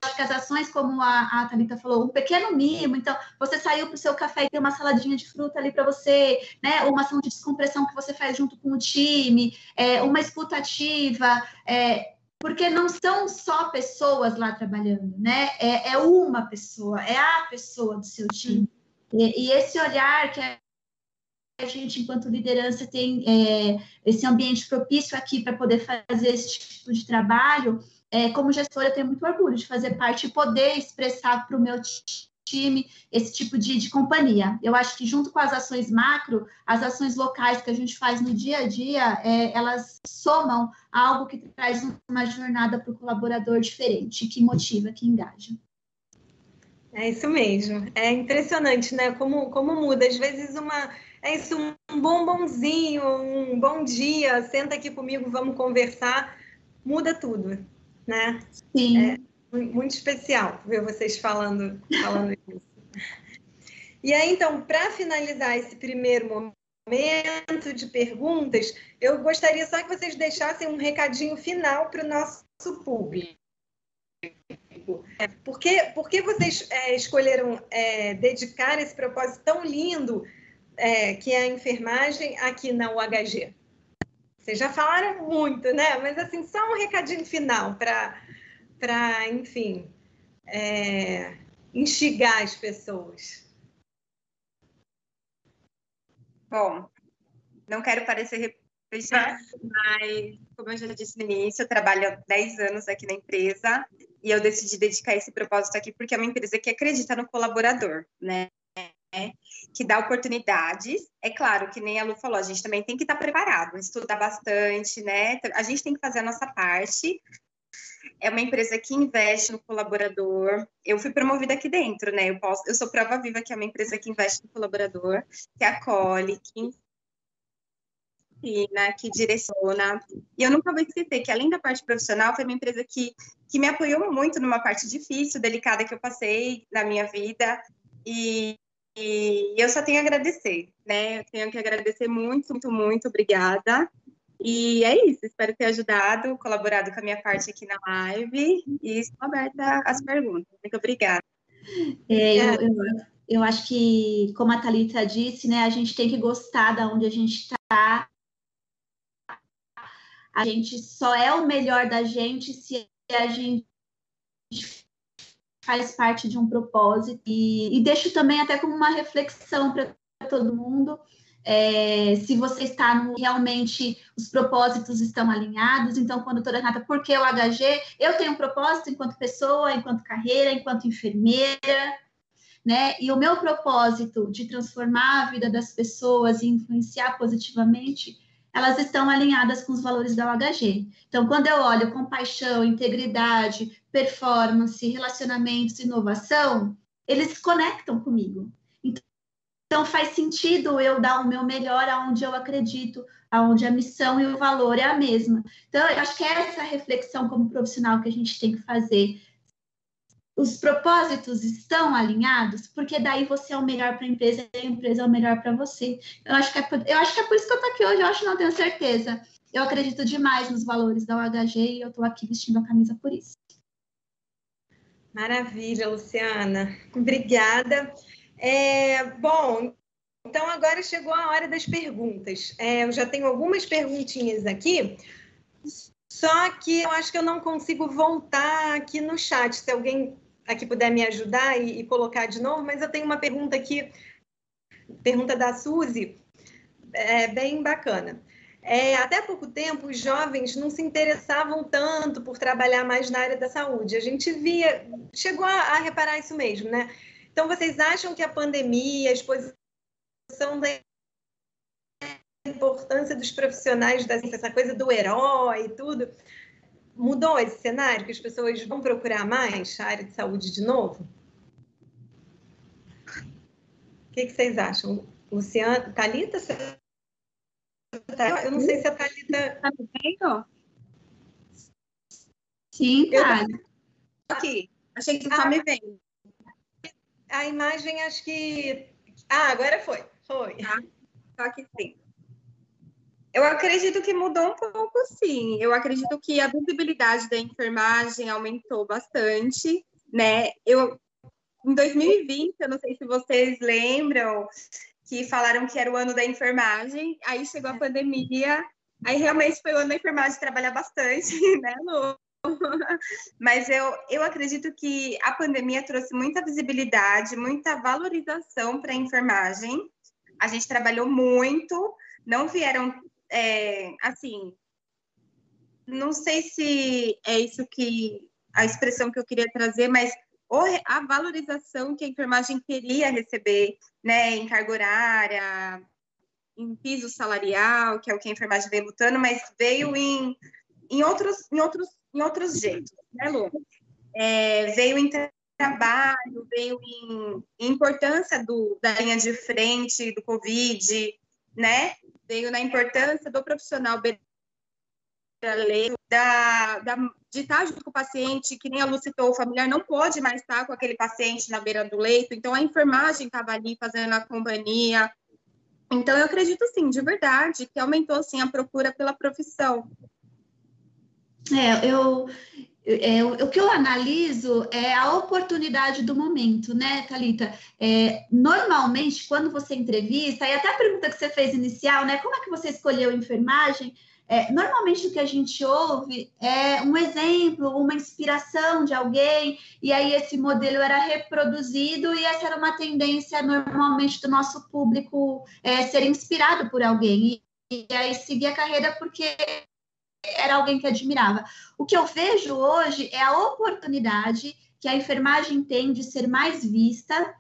acho que as ações, como a, a Thalita falou, um pequeno mimo, então você saiu para o seu café e tem uma saladinha de fruta ali para você, né? Uma ação de descompressão que você faz junto com o time, é, uma escutativa, é, porque não são só pessoas lá trabalhando, né? É, é uma pessoa, é a pessoa do seu time. E, e esse olhar que a gente, enquanto liderança, tem é, esse ambiente propício aqui para poder fazer esse tipo de trabalho, é, como gestora, eu tenho muito orgulho de fazer parte e poder expressar para o meu time esse tipo de, de, companhia. Eu acho que junto com as ações macro, as ações locais que a gente faz no dia a dia, é, elas somam algo que traz uma jornada para o colaborador diferente, que motiva, que engaja. É isso mesmo. É impressionante, né? Como, como muda. Às vezes uma é isso, um bombonzinho, um bom dia, senta aqui comigo, vamos conversar, muda tudo né? Sim. É muito especial ver vocês falando, falando isso. E aí, então, para finalizar esse primeiro momento de perguntas, eu gostaria só que vocês deixassem um recadinho final para o nosso público. Por que, por que vocês é, escolheram é, dedicar esse propósito tão lindo é, que é a enfermagem aqui na UHG? Vocês já falaram muito, né? Mas assim, só um recadinho final para, para enfim, é, instigar as pessoas. Bom, não quero parecer repetitiva, mas como eu já disse no início, eu trabalho há 10 anos aqui na empresa e eu decidi dedicar esse propósito aqui porque é uma empresa que acredita no colaborador, né? que dá oportunidades. É claro que nem a Lu falou, a gente também tem que estar preparado, estudar bastante, né? A gente tem que fazer a nossa parte. É uma empresa que investe no colaborador. Eu fui promovida aqui dentro, né? Eu, posso, eu sou prova viva que é uma empresa que investe no colaborador, que acolhe, que ensina, que direciona. E eu nunca vou esquecer que, além da parte profissional, foi uma empresa que, que me apoiou muito numa parte difícil, delicada que eu passei na minha vida. E, e eu só tenho a agradecer, né? Eu tenho que agradecer muito, muito, muito obrigada. E é isso, espero ter ajudado, colaborado com a minha parte aqui na live e estou aberta às perguntas. Muito obrigada. É, eu, eu, eu, acho que, como a Thalita disse, né, a gente tem que gostar da onde a gente está. A gente só é o melhor da gente se a gente faz parte de um propósito e, e deixo também até como uma reflexão para todo mundo. É, se você está no, realmente os propósitos estão alinhados. Então, quando toda Renata, por que o HG? Eu tenho um propósito enquanto pessoa, enquanto carreira, enquanto enfermeira, né? E o meu propósito de transformar a vida das pessoas e influenciar positivamente elas estão alinhadas com os valores da OHG. Então, quando eu olho compaixão, integridade, performance, relacionamentos, inovação, eles conectam comigo. Então, faz sentido eu dar o meu melhor aonde eu acredito, aonde a missão e o valor é a mesma. Então, eu acho que é essa reflexão como profissional que a gente tem que fazer os propósitos estão alinhados, porque daí você é o melhor para a empresa e a empresa é o melhor para você. Eu acho, que é por, eu acho que é por isso que eu estou aqui hoje, eu acho, não tenho certeza. Eu acredito demais nos valores da UHG e eu estou aqui vestindo a camisa por isso. Maravilha, Luciana. Obrigada. É, bom, então agora chegou a hora das perguntas. É, eu já tenho algumas perguntinhas aqui, só que eu acho que eu não consigo voltar aqui no chat. Se alguém aqui puder me ajudar e, e, colocar de novo, mas eu tenho uma pergunta aqui, pergunta da Suzy, é bem bacana. É, até pouco tempo, os jovens não se interessavam tanto por trabalhar mais na área da saúde. A gente via, chegou a, a reparar isso mesmo, né? Então, vocês acham que a pandemia, a exposição da importância dos profissionais da essa coisa do herói e tudo, mudou esse cenário, que as pessoas vão procurar mais a área de saúde de novo? O que, que vocês acham? Luciana, Thalita? Eu não sei se a Thalita... Tá Sim, tá. Aqui, achei que só me vendo. A imagem, acho que. Ah, agora foi. Foi. Tá, só que sim. Eu acredito que mudou um pouco, sim. Eu acredito que a visibilidade da enfermagem aumentou bastante, né? Eu, em 2020, eu não sei se vocês lembram, que falaram que era o ano da enfermagem, aí chegou a pandemia, aí realmente foi o ano da enfermagem trabalhar bastante, né, Lu? Mas eu, eu acredito que a pandemia trouxe muita visibilidade, muita valorização para a enfermagem. A gente trabalhou muito, não vieram é, assim, não sei se é isso que a expressão que eu queria trazer, mas a valorização que a enfermagem queria receber, né, em carga horária, em piso salarial, que é o que a enfermagem vem lutando, mas veio em, em outros em outros em outros jeitos, né, Lu? É, veio em trabalho, veio em, importância do, da linha de frente do Covid, né? veio na importância do profissional da, da, de estar junto com o paciente, que nem a Lu citou, o familiar não pode mais estar com aquele paciente na beira do leito, então a enfermagem estava ali fazendo a companhia. Então, eu acredito, sim, de verdade, que aumentou, sim, a procura pela profissão. É, eu, é, o que eu analiso é a oportunidade do momento, né, Thalita? É, normalmente, quando você entrevista, e até a pergunta que você fez inicial, né? Como é que você escolheu enfermagem? É, normalmente o que a gente ouve é um exemplo, uma inspiração de alguém, e aí esse modelo era reproduzido, e essa era uma tendência normalmente do nosso público é, ser inspirado por alguém. E, e aí seguir a carreira porque era alguém que admirava. O que eu vejo hoje é a oportunidade que a enfermagem tem de ser mais vista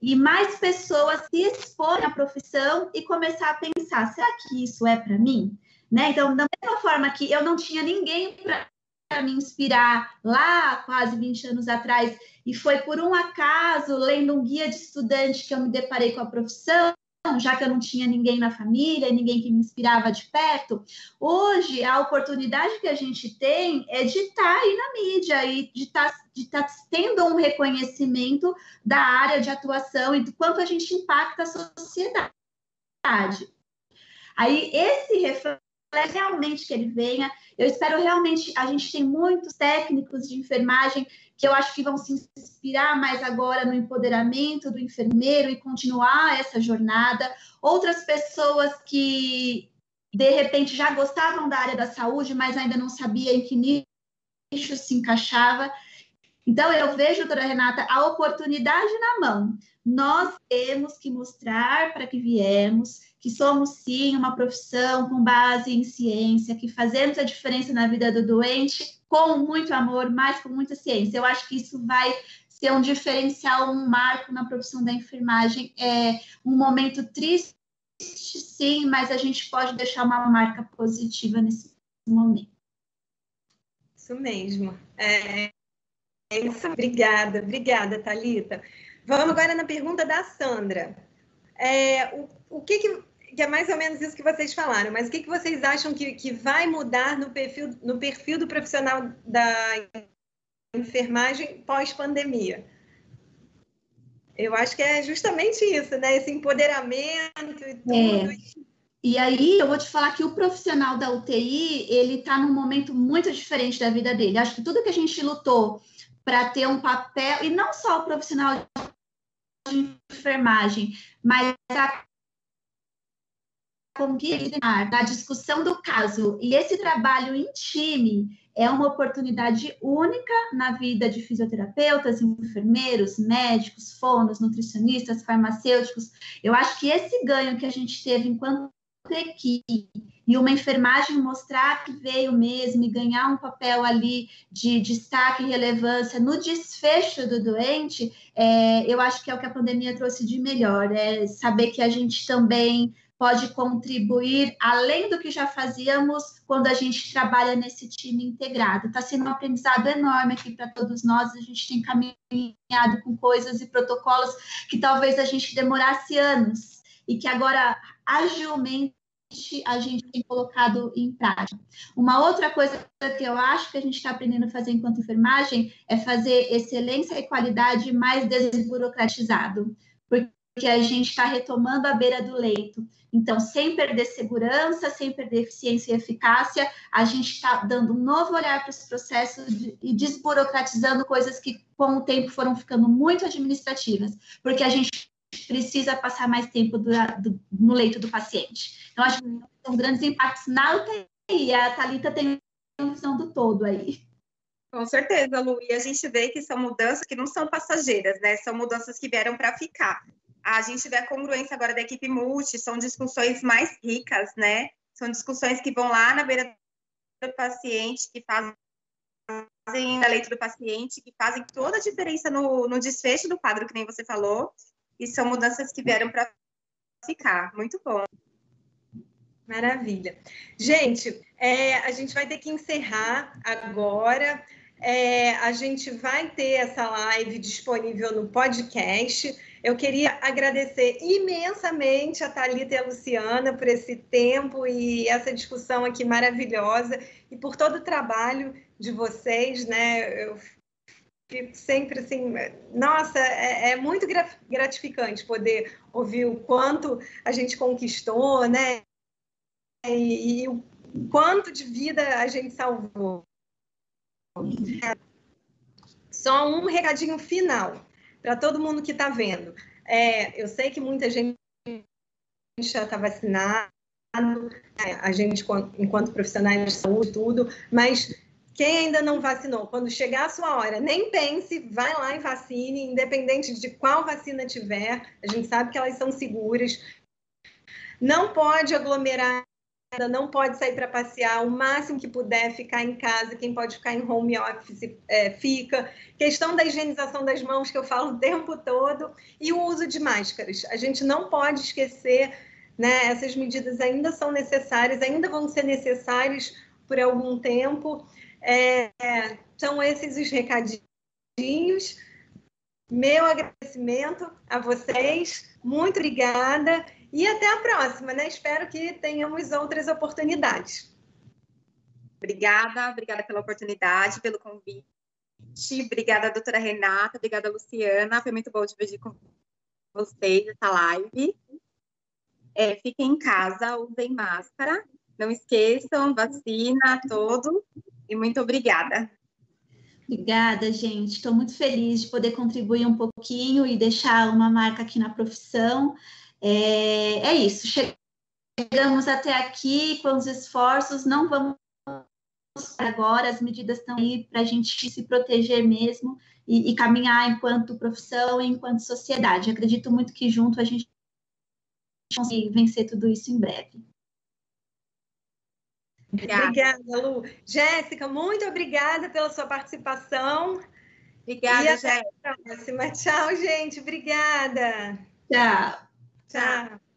e mais pessoas se exporem à profissão e começar a pensar: será que isso é para mim? Né? Então, da mesma forma que eu não tinha ninguém para me inspirar lá quase 20 anos atrás, e foi por um acaso, lendo um guia de estudante, que eu me deparei com a profissão, já que eu não tinha ninguém na família, ninguém que me inspirava de perto, hoje a oportunidade que a gente tem é de estar tá aí na mídia e de estar tá, tá tendo um reconhecimento da área de atuação e do quanto a gente impacta a sociedade. Aí esse reflexo realmente que ele venha. Eu espero realmente, a gente tem muitos técnicos de enfermagem que eu acho que vão se inspirar mais agora no empoderamento do enfermeiro e continuar essa jornada. Outras pessoas que de repente já gostavam da área da saúde, mas ainda não sabia em que nicho se encaixava. Então, eu vejo, doutora Renata, a oportunidade na mão. Nós temos que mostrar para que viemos que somos sim uma profissão com base em ciência, que fazemos a diferença na vida do doente com muito amor, mas com muita ciência. Eu acho que isso vai ser um diferencial, um marco na profissão da enfermagem. É um momento triste, sim, mas a gente pode deixar uma marca positiva nesse momento. Isso mesmo. É, é isso. Obrigada, obrigada, Talita. Vamos agora na pergunta da Sandra. É, o, o que, que que é mais ou menos isso que vocês falaram, mas o que, que vocês acham que, que vai mudar no perfil, no perfil do profissional da enfermagem pós-pandemia? Eu acho que é justamente isso, né? Esse empoderamento e tudo. É. E aí eu vou te falar que o profissional da UTI ele está num momento muito diferente da vida dele. Acho que tudo que a gente lutou para ter um papel e não só o profissional de enfermagem, mas a combinar na discussão do caso. E esse trabalho em time é uma oportunidade única na vida de fisioterapeutas, enfermeiros, médicos, fonos, nutricionistas, farmacêuticos. Eu acho que esse ganho que a gente teve enquanto equipe e uma enfermagem mostrar que veio mesmo e ganhar um papel ali de destaque e relevância no desfecho do doente, é, eu acho que é o que a pandemia trouxe de melhor, é saber que a gente também pode contribuir além do que já fazíamos quando a gente trabalha nesse time integrado. Está sendo um aprendizado enorme aqui para todos nós. A gente tem caminhado com coisas e protocolos que talvez a gente demorasse anos e que agora agilmente a gente tem colocado em prática. Uma outra coisa que eu acho que a gente está aprendendo a fazer enquanto enfermagem é fazer excelência e qualidade mais desburocratizado, porque a gente está retomando a beira do leito. Então, sem perder segurança, sem perder eficiência e eficácia, a gente está dando um novo olhar para os processos e desburocratizando coisas que, com o tempo, foram ficando muito administrativas, porque a gente precisa passar mais tempo do, do, no leito do paciente. Então, acho que são grandes impactos na UTI. A Thalita tem uma visão do todo aí. Com certeza, Lu. E a gente vê que são mudanças que não são passageiras, né? São mudanças que vieram para ficar. A gente vê a congruência agora da equipe multi, são discussões mais ricas, né? São discussões que vão lá na beira do paciente, que fazem a leite do paciente, que fazem toda a diferença no, no desfecho do quadro, que nem você falou, e são mudanças que vieram para ficar. Muito bom. Maravilha. Gente, é, a gente vai ter que encerrar agora. É, a gente vai ter essa live disponível no podcast. Eu queria agradecer imensamente a Thalita e a Luciana por esse tempo e essa discussão aqui maravilhosa e por todo o trabalho de vocês, né? Eu fico sempre assim, nossa, é, é muito gratificante poder ouvir o quanto a gente conquistou, né? E, e o quanto de vida a gente salvou. Só um recadinho final para todo mundo que está vendo. É, eu sei que muita gente já está vacinado, é, a gente, enquanto profissionais de saúde, tudo, mas quem ainda não vacinou, quando chegar a sua hora, nem pense, vai lá e vacine, independente de qual vacina tiver, a gente sabe que elas são seguras. Não pode aglomerar, não pode sair para passear, o máximo que puder ficar em casa, quem pode ficar em home office é, fica. Questão da higienização das mãos, que eu falo o tempo todo, e o uso de máscaras. A gente não pode esquecer, né? Essas medidas ainda são necessárias, ainda vão ser necessárias por algum tempo. É, são esses os recadinhos. Meu agradecimento a vocês. Muito obrigada e até a próxima, né? Espero que tenhamos outras oportunidades. Obrigada, obrigada pela oportunidade, pelo convite. Obrigada, doutora Renata, obrigada, Luciana. Foi muito bom dividir com vocês essa live. É, fiquem em casa, usem máscara. Não esqueçam, vacina, todo e muito obrigada. Obrigada, gente. Estou muito feliz de poder contribuir um pouquinho e deixar uma marca aqui na profissão. É, é isso. Chegamos até aqui com os esforços, não vamos agora, as medidas estão aí para a gente se proteger mesmo e, e, caminhar enquanto profissão e enquanto sociedade. Acredito muito que junto a gente consegue vencer tudo isso em breve. Obrigada, obrigada Lu. Jéssica, muito obrigada pela sua participação. Obrigada, e até Jéssica. a próxima. Tchau, gente. Obrigada. Tchau. Tchau.